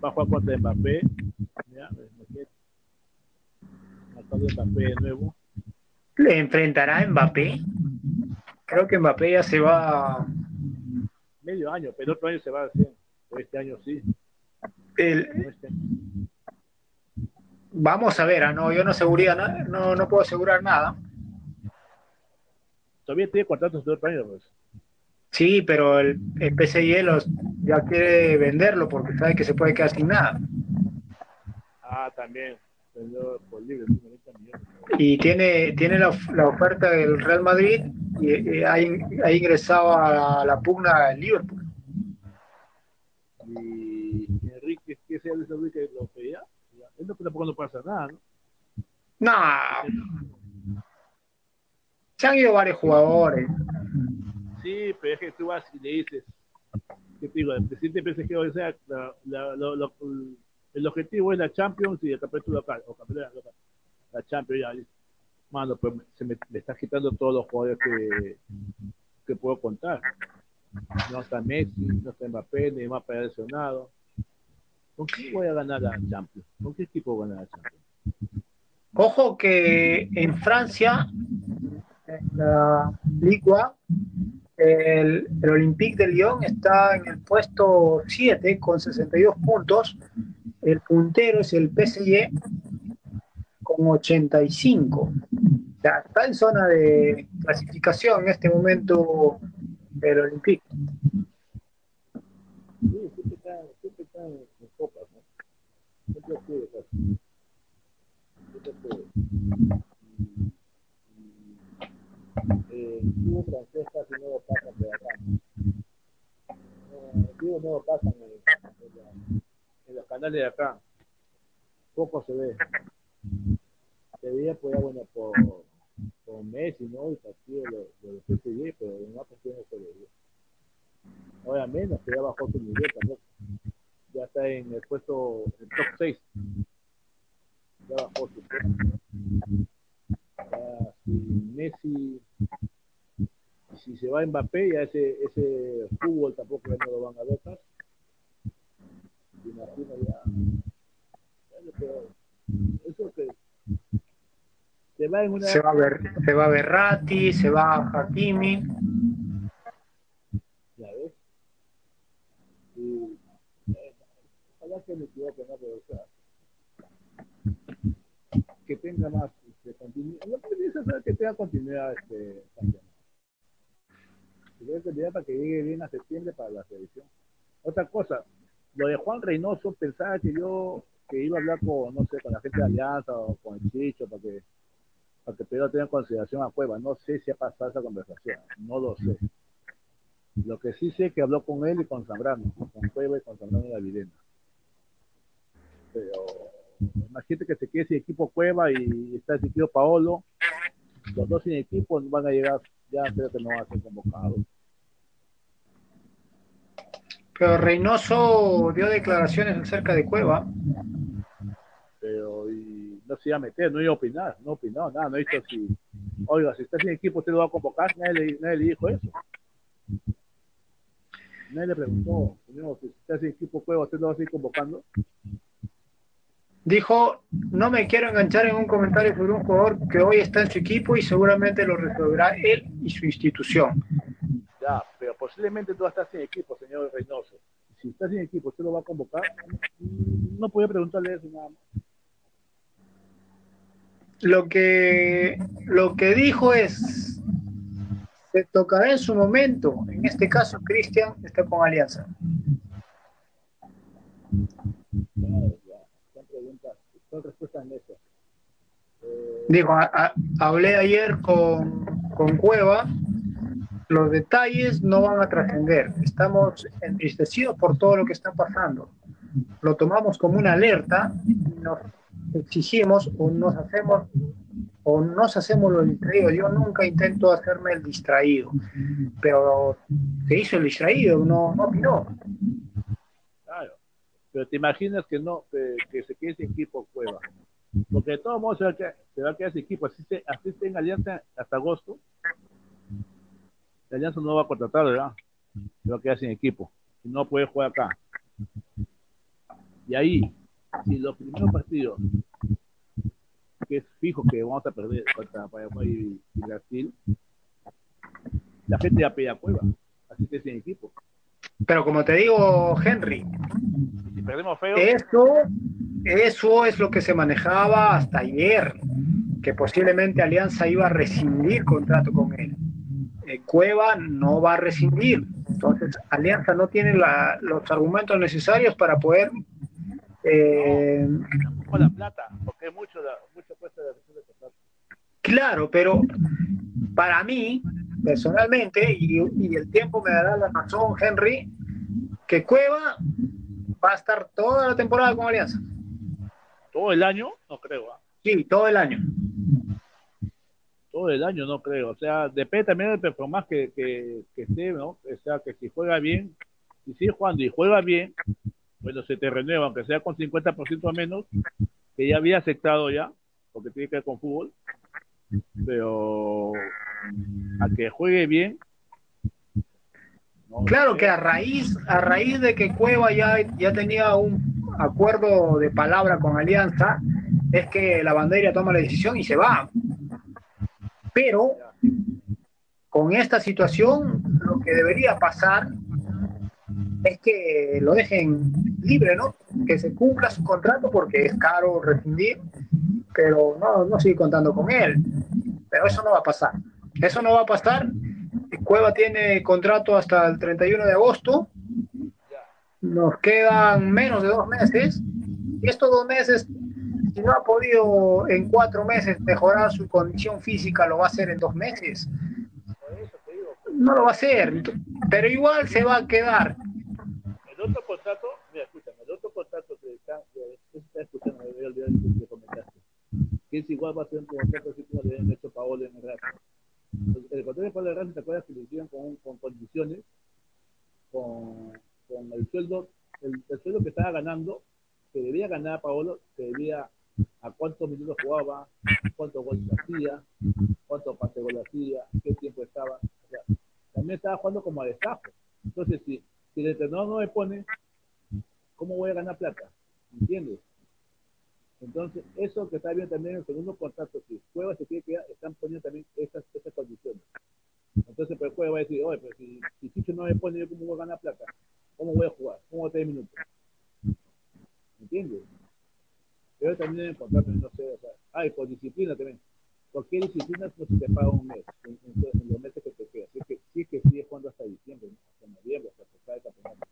bajo a contra de Mbappé. ¿ya? de Mbappé de nuevo ¿Le enfrentará a Mbappé? Creo que Mbappé ya se va. Medio año, pero otro año se va a hacer. Este año sí. Este Vamos a ver, ¿ah? no, yo no aseguraría nada, no, no puedo asegurar nada. Todavía tiene contratos de otro año, pues. Sí, pero el, el PSG los, ya quiere venderlo porque sabe que se puede quedar sin nada. Ah, también. Y tiene, tiene la, la, oferta del Real Madrid y, ha, ingresado a la, pugna del Liverpool. Y Enrique, ¿qué sea de Enrique lo pedía? Él no, tampoco no pasa nada, ¿no? No. Se han ido varios jugadores. Sí, pero es que tú vas y le dices, ¿qué te digo? El presidente PSG, o sea, el objetivo es la Champions y el campeonato local, o campeonato local la Champions, ya, mano, pues se me, está quitando todos los jugadores que, que puedo contar. No está Messi, no está Mbappé, ni más para lesionado. ¿Con quién voy a ganar la Champions? ¿Con qué equipo voy a ganar la Champions? Ojo que en Francia, en la Liga, el, el Olympique de Lyon está en el puesto 7 con 62 puntos. El puntero es el PSG con 85. O sea, está en zona de clasificación en este momento el Olympique. Sí, siempre está, siempre está en, en copas, ¿no? El francés casi no pasan de acá. Eh, el no pasan en, en, en los canales de acá. Poco se ve se veía pues bueno por, por Messi, ¿no? El partido de los PSG, pero en una cuestión no se veía. Ahora menos, que ya bajó su nivel tampoco. Ya está en el puesto, el top 6. Ya bajó su puesto. Ya, si Messi, si se va Mbappé, ya ese, ese fútbol tampoco ya no lo van a ver. Imagino ya. ya lo que, eso que se va, a ver, se va a Berrati, se va a Hakimi. Ya ves. Y, eh, ojalá que me equivoque, ¿no? Pero, o sea, que tenga más este, continuidad. Lo que es que tenga continuidad este campeonato. Para que llegue bien a septiembre para la selección. Otra cosa, lo de Juan Reynoso, pensaba que yo que iba a hablar con, no sé, con la gente de Alianza o con el Chicho para que para que Pedro tenga en consideración a Cueva. No sé si ha pasado esa conversación, no lo sé. Lo que sí sé es que habló con él y con Zambrano, con Cueva y con Zambrano de la Videna. Pero imagínate que se quede sin equipo Cueva y está el equipo Paolo, los dos sin equipo van a llegar, ya creo que no van a ser convocados. Pero Reynoso dio declaraciones acerca de Cueva. Pero y no se iba a meter, no iba a opinar, no opinó nada, no dicho si, Oiga, si está sin equipo, usted lo va a convocar. Nadie le, nadie le dijo eso. Nadie le preguntó, señor, si está sin equipo Cueva, ¿usted lo va a seguir convocando? Dijo, no me quiero enganchar en un comentario sobre un jugador que hoy está en su equipo y seguramente lo resolverá él y su institución. Ya, pero posiblemente tú estás sin equipo, señor Reynoso. Si está sin equipo, ¿usted lo va a convocar? No podía preguntarle eso nada más. Lo que, lo que dijo es, se tocará en su momento. En este caso, Cristian está con Alianza. Claro, ya. Son preguntas, son respuestas en eso. Eh, Dijo, a- a- hablé ayer con, con Cueva, los detalles no van a trascender. Estamos entristecidos por todo lo que está pasando. Lo tomamos como una alerta nos exigimos o nos hacemos o nos hacemos los distraídos. Yo nunca intento hacerme el distraído, pero se hizo el distraído, no, no opinó. Claro. Pero te imaginas que no, que, que se quede sin equipo Cueva. Porque de todos modos se va a quedar, se va a quedar equipo. Así esté, así esté en Alianza hasta agosto. La Alianza no va a contratar, ¿verdad? Se va a quedar sin equipo. Y no puede jugar acá. Y ahí, si los primeros partidos, que es fijo que vamos a perder contra Paraguay y, Brasil, la gente ya pide a Cueva. Así que sin equipo. Pero como te digo, Henry, Y si perdemos feo, Eso, eso es lo que se manejaba hasta ayer, que posiblemente Alianza iba a rescindir contrato con él. Eh, Cueva no va a rescindir. Entonces, Alianza no tiene la- los argumentos necesarios para poder... eh, la plata, porque es mucho, la, mucho cuesta la rescisión de claro, pero para mí, personalmente, y, y el tiempo me dará la razón, Henry, que Cueva va a estar toda la temporada con Alianza. Todo el año, no creo. ¿ah? Sí, todo el año. Todo el año, no creo. O sea, depende también del performance que, que, que esté, ¿no? O sea, que si juega bien, si sigue jugando y juega bien, bueno, se te renueva, aunque sea con 50% o menos, que ya había aceptado ya, porque tiene que ver con fútbol. Pero a que juegue bien. no Claro sé. que a raíz, a raíz de que Cueva ya, ya tenía un acuerdo de palabra con Alianza, es que la bandera toma la decisión y se va. Pero con esta situación, lo que debería pasar es que lo dejen libre, ¿no? Que se cumpla su contrato porque es caro rescindir, pero no, no sigue contando con él. Pero eso no va a pasar. Eso no va a pasar. Cueva tiene contrato hasta el 31 de agosto. Nos quedan menos de dos meses. Y estos dos meses, si no ha podido en cuatro meses mejorar su condición física, lo va a hacer en dos meses. No lo va a hacer, pero igual se va a quedar. El otro contrato, mira, escúchame, el otro contrato que está, que está escuchando, me voy a olvidar que comentaste, que es igual va a ser un contrato así como le habían hecho Paolo en el Racing. El contrato de Paolo en el Racing, ¿te acuerdas que lo hicieron con, con condiciones? Con, con el sueldo, el, el sueldo que estaba ganando, que debía ganar Paolo, que debía a cuántos minutos jugaba, cuántos goles hacía, cuántos pase gol hacía, qué tiempo estaba. O sea, también estaba jugando como a destajo. Entonces, si, si el entrenador no me pone, ¿cómo voy a ganar plata? ¿Entiendes? Entonces, eso que está viendo también en el segundo contrato, si Cueva se quiere quedar, están poniendo también esas, esas condiciones. Entonces, pues Cueva va a decir, oye, pero si, si Chicho no me pone, ¿yo cómo voy a ganar plata? ¿Cómo voy a jugar? ¿Cómo voy a tener minutos? ¿Entiendes? Pero también el contrato, no sé, o sea, ay, por disciplina también. Cualquier disciplina se te paga un mes, en, en- en los meses que te quedan. Así que sí que sigue jugando hasta diciembre, ¿no? hasta noviembre, hasta que acabe el campeonato.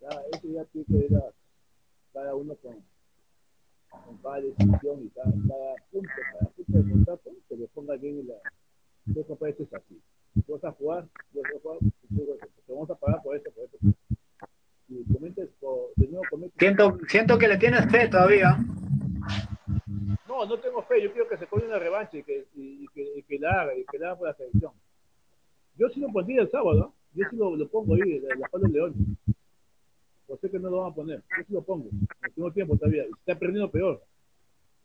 Ya, eso ya tiene que ver a cada uno con, con cada decisión y cada, cada punto, cada punto del contrato, que le ponga bien en la. Yo compadre, esto es así. Tú vas a jugar, yo voy a- te vamos a pagar por esto, por esto. Y comentes, por- de nuevo comentes. Siento, siento que le tienes fe todavía. No, no tengo fe. Yo quiero que se ponga una revancha y que, y, y que, y que la haga, y que la haga por la selección. Yo sí lo pondría el sábado. Yo sí lo, lo pongo ahí, la, la Pablo León. Pues sé que no lo van a poner. Yo sí lo pongo. No tengo tiempo todavía. Está perdiendo peor.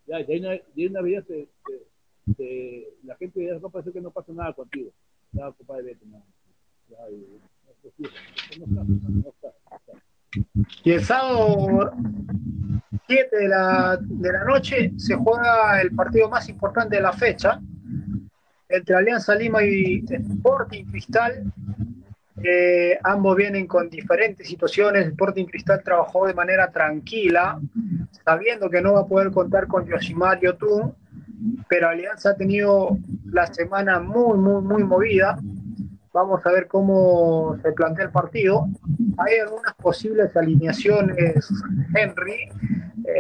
Ya, ya hay una, ya hay una vida se, se, la gente de no parece que no pasa nada contigo. Ya, compadre, no. Ya, no, no, no, está, y el sábado 7 de la, de la noche se juega el partido más importante de la fecha entre Alianza Lima y Sporting Cristal. Eh, ambos vienen con diferentes situaciones. Sporting Cristal trabajó de manera tranquila, sabiendo que no va a poder contar con Yoshimar Yotun, pero Alianza ha tenido la semana muy, muy, muy movida. Vamos a ver cómo se plantea el partido. Hay algunas posibles alineaciones, Henry.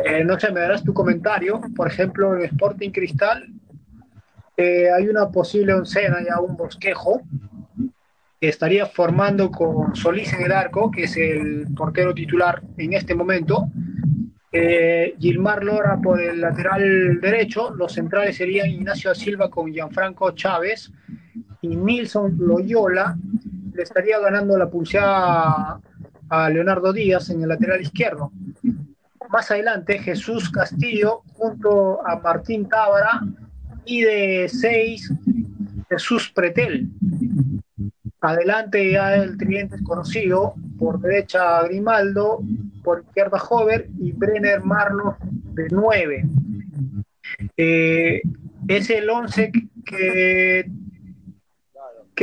Eh, no sé, me darás tu comentario. Por ejemplo, en Sporting Cristal eh, hay una posible oncena, ya un bosquejo, que estaría formando con Solís en el arco, que es el portero titular en este momento. Eh, Gilmar Lora por el lateral derecho. Los centrales serían Ignacio Silva con Gianfranco Chávez y Nilson Loyola le estaría ganando la pulseada a Leonardo Díaz en el lateral izquierdo. Más adelante, Jesús Castillo junto a Martín Tábara y de 6, Jesús Pretel. Adelante ya el tridente conocido, por derecha Grimaldo, por izquierda Hover y Brenner Marlos de 9. Eh, es el 11 que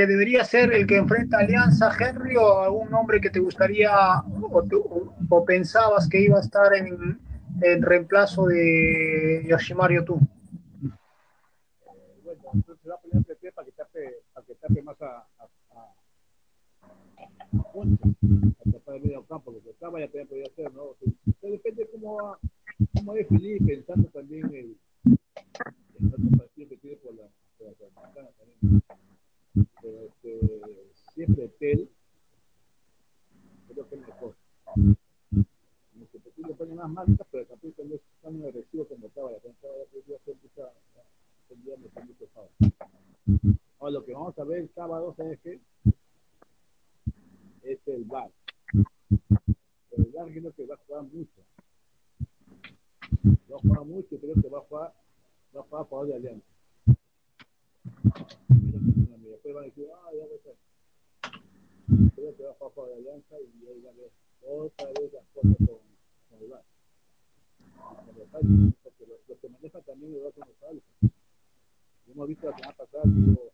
debería ser el que enfrenta Alianza, Henry, o algún nombre que te gustaría o, pensabas que iba a estar en, reemplazo de que tape más a, a, a, Ponce, a tapar el medio campo, que estaba ya también podía hacer, ¿no? depende cómo va, cómo es Felipe, pensando también el, el otro partido que tiene por la, por también este, siempre Tel, creo que es mejor. Que Petit le pone más marcas, pero tampoco no es tan agresivo como estaba. Ya pensaba que iba a ser mucha, tendría mucho sábado. Ahora, lo que vamos a ver el sábado, ¿sabes qué? Es el bar. El bar creo que va a jugar mucho. Va a jugar mucho, creo que va a jugar, va a jugar a favor de Alianza después van a decir, ah, ya ves. Creo que va jugar de Alianza y ahí va a ver otra vez las cosas con, con el VAR. Porque los lo que manejan también el VAR son los. Hemos visto la semana pasada que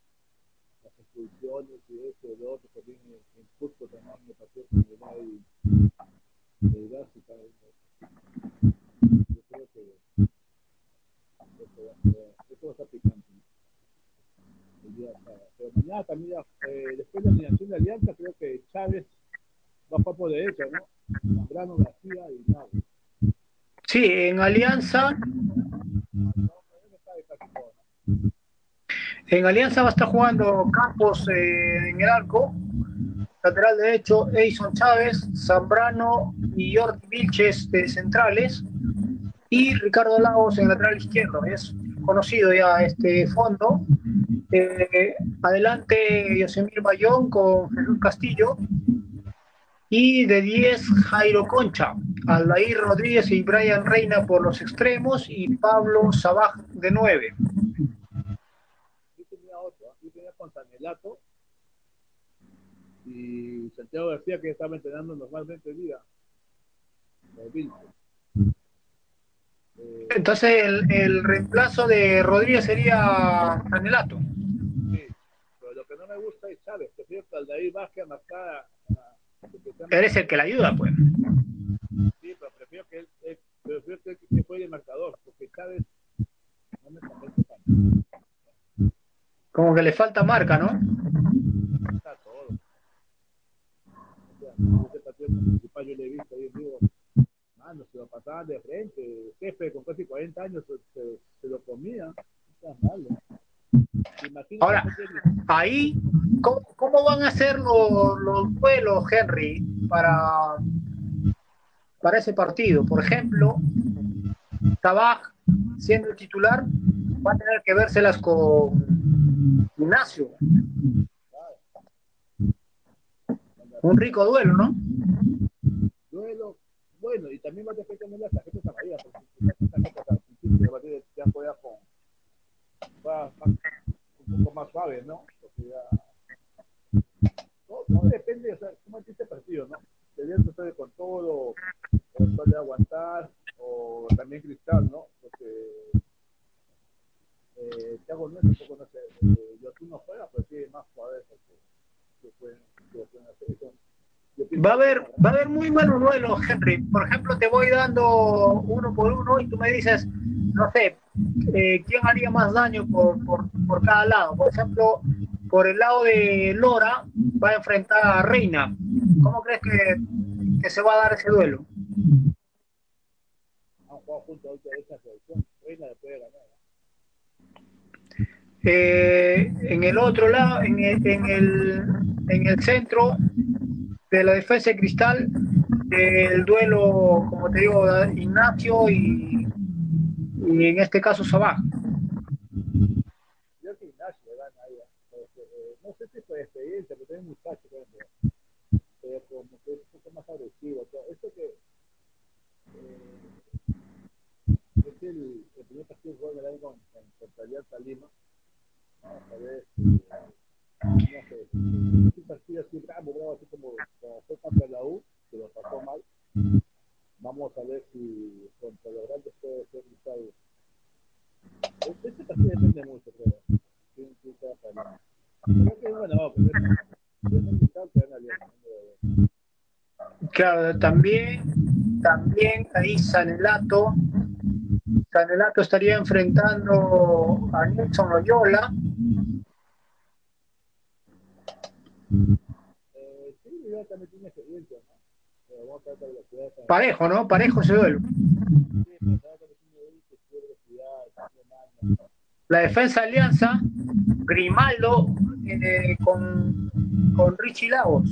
las expulsiones y eso, el otro, también en, en Cusco también me pasó con el VAR y el VAR y tal. Yo creo que eso va a estar picante. Pero mañana también, eh, después de la alineación de Alianza, creo que Chávez va a jugar por derecha, ¿no? Zambrano, García y nada. Sí, en Alianza. En Alianza va a estar jugando Campos eh, en el arco, lateral derecho, Edison Chávez, Zambrano y Jordi Vilches de centrales, y Ricardo Lagos en lateral izquierdo. Es conocido ya este fondo. Eh, adelante Yosemir Bayón con Jesús Castillo. Y de 10 Jairo Concha, Aldair Rodríguez y Brian Reina por los extremos y Pablo Sabaj de 9. Yo tenía otro, yo tenía con Sanelato y Santiago García que estaba entrenando normalmente día. Entonces el, el, reemplazo de Rodríguez sería Sanelato. Sí, pero lo que no me gusta es Chávez. Que Aldair baje a marcar. Eres el que le ayuda, pues. Sí, pero prefiero que él, él prefiero que, que juegue el marcador, porque Chávez no me convence tanto. Como que le falta marca, ¿no? Está todo. O sea, ese partido principal yo le he visto ahí en vivo mano, se lo pasaban de frente. Jefe con casi 40 años se, se, se lo comía. Está malo. Ahora, ahí, ¿cómo, ¿cómo, van a ser los, los vuelos, Henry, para, para ese partido? Por ejemplo, Tabaj, siendo el titular, va a tener que vérselas con Ignacio. Un rico duelo, ¿no? Bueno, y también va a tener las tarjetas amarillas, porque las tarjetas ya juega con, un poco más suave, ¿no? Porque ya... No, depende, o sea, cómo es este partido, ¿no? Debían tratar con todo, o suele aguantar, o también Cristal, ¿no? Porque eh, Thiago no es un poco, no sé, eh, no juega, pero tiene más jugadores que, pueden, que pueden hacer eso. Va a haber, va a haber muy buenos duelos, Henry. Por ejemplo, te voy dando uno por uno y tú me dices, no sé, eh, quién haría más daño por, por, por, cada lado. Por ejemplo, por el lado de Lora va a enfrentar a Reina. ¿Cómo crees que, que se va a dar ese duelo? Eh, en el otro lado, en el, en el, en el centro de la defensa de Cristal, el duelo, como te digo, Ignacio y, y en este caso Sabaj. Yo que Ignacio gana ahí, eh, no sé si fue experiencia, pero tiene muchacho, pero como que es un poco más agresivo. Esto que eh, es el, el primer partido que juega el año con, con, Alianza Lima Vamos a ver no sé, un partido así bravo, así como, fue contra la U, que lo pasó mal. Vamos a ver si contra los grandes puede ser algo. Este partido depende mucho, creo. Creo que bueno, Claro, también, también ahí Sanelato, Sanelato estaría enfrentando a Nilson Loyola, Parejo, ¿no? Parejo ese duelo. La defensa Alianza, Grimaldo eh, con, con Richie Lagos.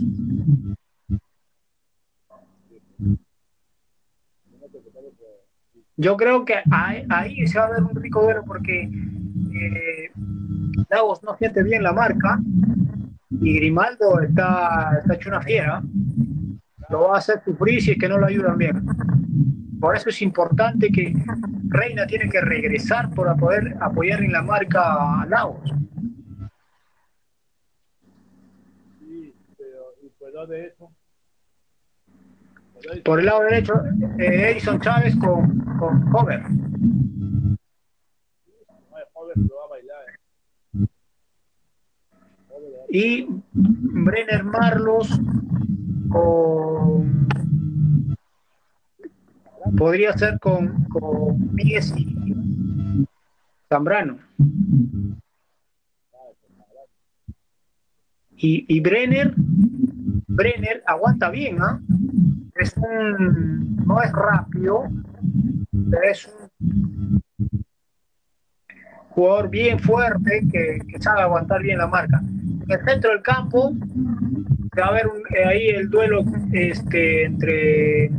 Yo creo que ahí, se va a ver un rico duelo porque eh, Lagos no siente bien la marca y Grimaldo está, está hecho una fiera, lo va a hacer sufrir si es que no lo ayudan bien. Por eso es importante que Reina tiene que regresar para poder apoyar en la marca a Lagos. Sí, pero y por el lado derecho. Por el lado derecho, eh, Edison Chávez con, con Hover. Hover lo va a bailar. Eh y Brenner Marlos con podría ser con, con y Zambrano y, y Brenner Brenner aguanta bien ¿ah? es un no es rápido pero es un jugador bien fuerte que, que sabe aguantar bien la marca en el centro del campo va a haber eh, ahí el duelo este, entre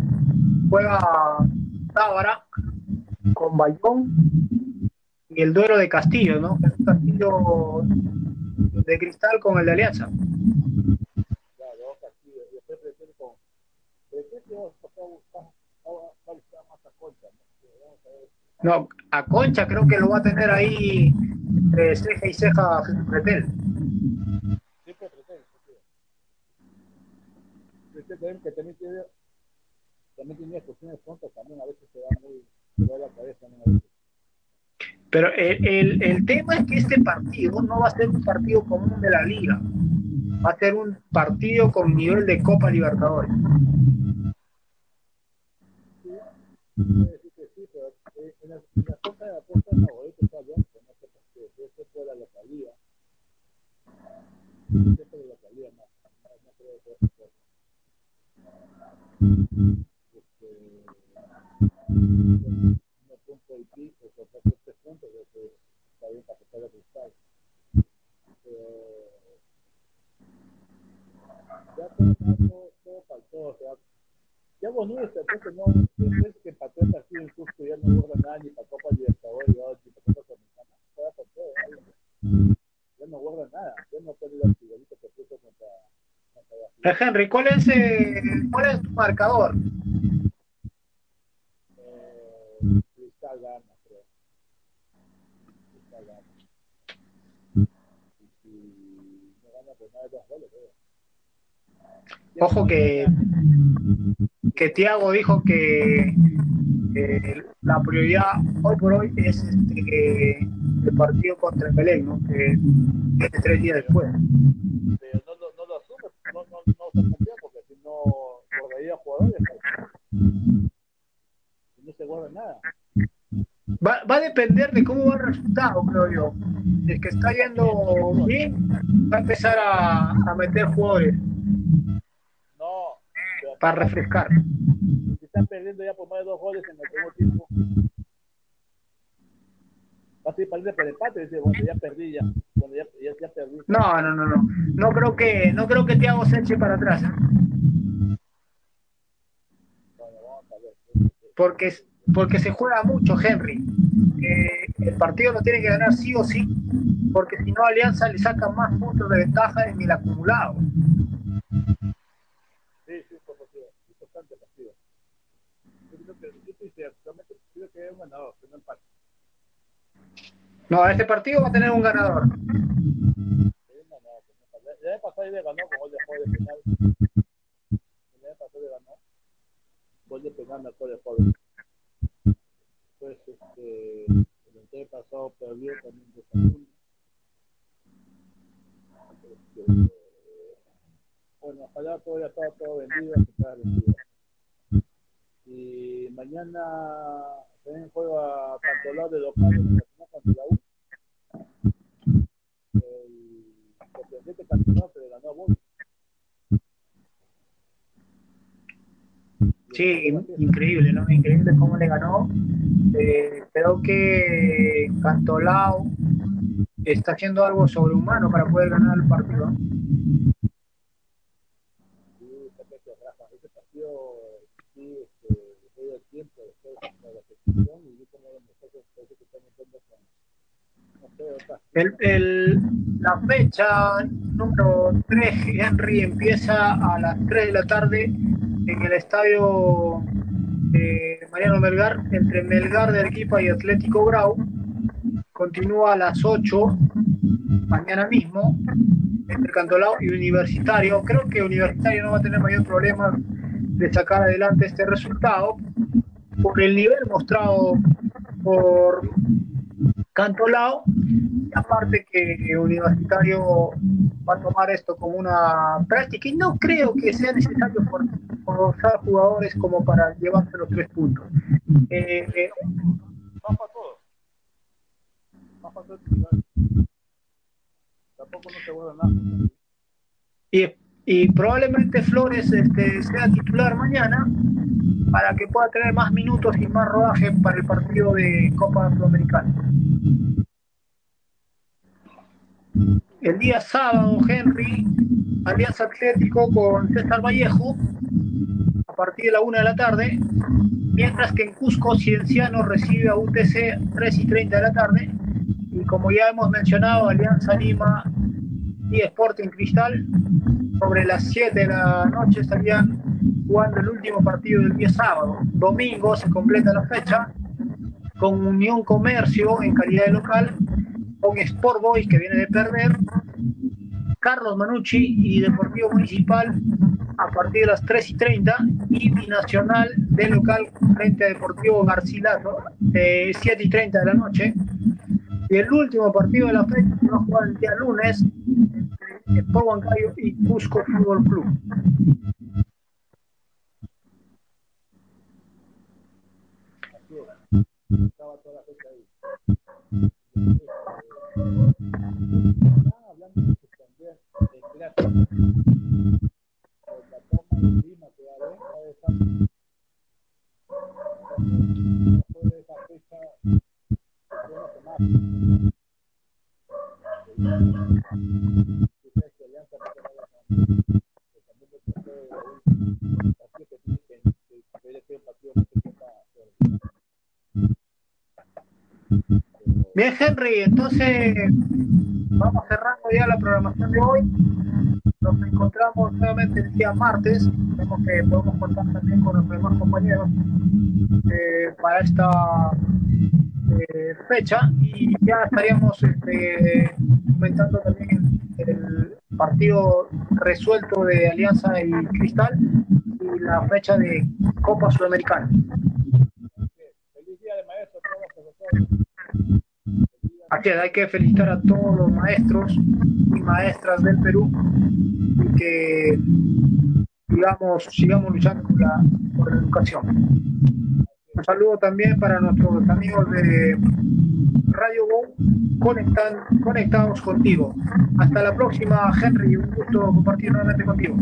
juega Tábara con Bayón y el duelo de Castillo, ¿no? El Castillo de Cristal con el de Alianza. No, a Concha creo que lo va a tener ahí entre ceja y ceja Pretel. Que también tiene también tiene cuestiones tontas también a veces se da muy se da la cabeza también a veces. Pero el, el, el, tema es que este partido no va a ser un partido común de la liga, va a ser un partido con nivel de Copa Libertadores. Sí, sí, sí, sí pero en la, en la Copa de la Costa favorito está bien, no sé por qué, eso fue la localía. Eso fue la localía Sudamericana, juega con todo, ya no guarda nada, ya no puede la figurita que puso contra eh, Henry, ¿cuál es, eh, ¿cuál es tu marcador? Eh, cristal gana, creo. Cristal gana. Y, y no gana por nada de dos goles, creo. Ojo que, que Tiago dijo que eh, la prioridad hoy por hoy es este, el partido contra el Belén, ¿no? que es tres días después. Pero, jugadores. No se guarda nada. Va, va, a depender de cómo va el resultado, creo yo. El que está yendo bien va a empezar a, a meter jugadores. No. Para refrescar. Si están perdiendo ya por más de dos goles en el segundo tiempo. Va a seguir perdiendo por empate, dice, bueno, ya perdí ya. Bueno, ya, ya, ya perdí. No, no, no, no. No creo que, no creo que Thiago se eche para atrás. ¿eh? Bueno, vamos a ver. Porque porque se juega mucho Henry. Eh, el partido lo tiene que ganar sí o sí, porque si no Alianza le saca más puntos de ventaja en el acumulado. Sí, sí, por partido. Partido. Yo creo que, yo estoy creo que es un ganador, no empate. No, este partido va a tener un ganador. Ya de pasado le ganó con gol de juego de penal. Ya de pasado le ganó. Gol de penal, mejor de juego pues este, el entonces pasado perdió también de San este, bueno, ojalá todo ya estaba todo vendido, que estaba vendido. Y mañana también juega Cantolao de local en la contra la U. El sorprendente Cantolao que le ganó a Bolt. Sí, increíble, ¿no? Increíble cómo le ganó. Eh, creo que Cantolao está haciendo algo sobrehumano para poder ganar el partido. Sí, ese partido sí, este, el tiempo después de la petición y yo como nosotros parece que estamos viendo con el, el, la fecha número 3, Henry, empieza a las 3 de la tarde en el estadio de Mariano Melgar, entre Melgar de Arequipa y Atlético Grau. Continúa a las 8, mañana mismo, entre Cantolao y Universitario. Creo que Universitario no va a tener mayor problema de sacar adelante este resultado por el nivel mostrado por Cantolao, y aparte que Universitario va a tomar esto como una práctica y no creo que sea necesario forzar jugadores como para llevarse los tres puntos. Eh, eh, va para todo. Va para todo. Tampoco no se vuelve nada. y, y probablemente Flores este, sea titular mañana para que pueda tener más minutos y más rodaje para el partido de Copa Sudamericana. El día sábado, Henry, Alianza Atlético con César Vallejo, a partir de la una de la tarde, mientras que en Cusco Cienciano recibe a UTC 3 y 30 de la tarde, y como ya hemos mencionado, Alianza Lima y Sporting Cristal, sobre las 7 de la noche estarían jugando el último partido del día sábado. Domingo se completa la fecha con Unión Comercio en calidad de local, con Sport Boys que viene de perder, Carlos Manucci y Deportivo Municipal a partir de las 3 y 30 y Binacional de local frente a Deportivo Garcilaso de 7 y 30 de la noche. Y el último partido de la fecha se va a jugar el día lunes Bancario y Cusco Fútbol Club. Estaba toda Bien, Henry, entonces vamos cerrando ya la programación de hoy. Nos encontramos nuevamente el día martes. Vemos que podemos contar también con nuestros demás compañeros eh, para esta eh, fecha y ya estaríamos este, comentando también el, partido resuelto de Alianza y Cristal y la fecha de Copa Sudamericana. Feliz día de maestro a todos los profesores. Así es, hay que felicitar a todos los maestros y maestras del Perú y que digamos, sigamos luchando por la, por la educación. Un saludo también para nuestros amigos de Radio Go conectan, conectados contigo. Hasta la próxima, Henry. Un gusto compartir nuevamente contigo.